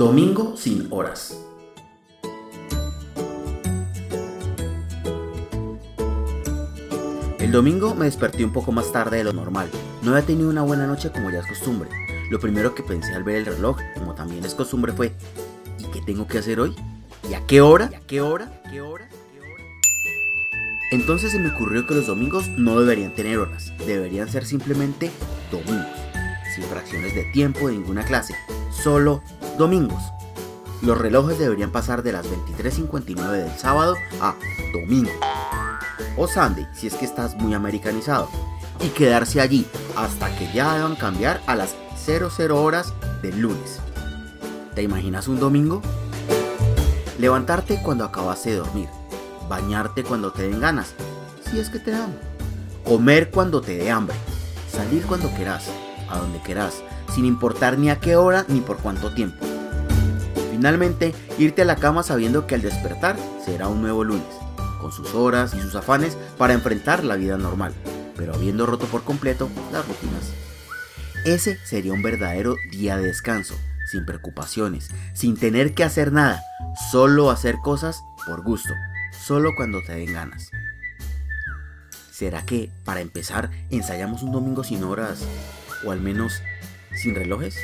Domingo sin horas. El domingo me desperté un poco más tarde de lo normal. No había tenido una buena noche como ya es costumbre. Lo primero que pensé al ver el reloj, como también es costumbre, fue ¿y qué tengo que hacer hoy? ¿Y a qué hora? ¿Y a qué hora? ¿Qué hora? ¿Qué hora? Entonces se me ocurrió que los domingos no deberían tener horas, deberían ser simplemente domingos, sin fracciones de tiempo de ninguna clase, solo domingos. Los relojes deberían pasar de las 23.59 del sábado a domingo o Sunday si es que estás muy americanizado y quedarse allí hasta que ya deban cambiar a las 00 horas del lunes. ¿Te imaginas un domingo? Levantarte cuando acabaste de dormir, bañarte cuando te den ganas, si es que te dan, comer cuando te dé hambre, salir cuando quieras, a donde quieras, sin importar ni a qué hora ni por cuánto tiempo. Finalmente, irte a la cama sabiendo que al despertar será un nuevo lunes con sus horas y sus afanes para enfrentar la vida normal, pero habiendo roto por completo las rutinas. Ese sería un verdadero día de descanso, sin preocupaciones, sin tener que hacer nada, solo hacer cosas por gusto, solo cuando te den ganas. ¿Será que, para empezar, ensayamos un domingo sin horas, o al menos sin relojes?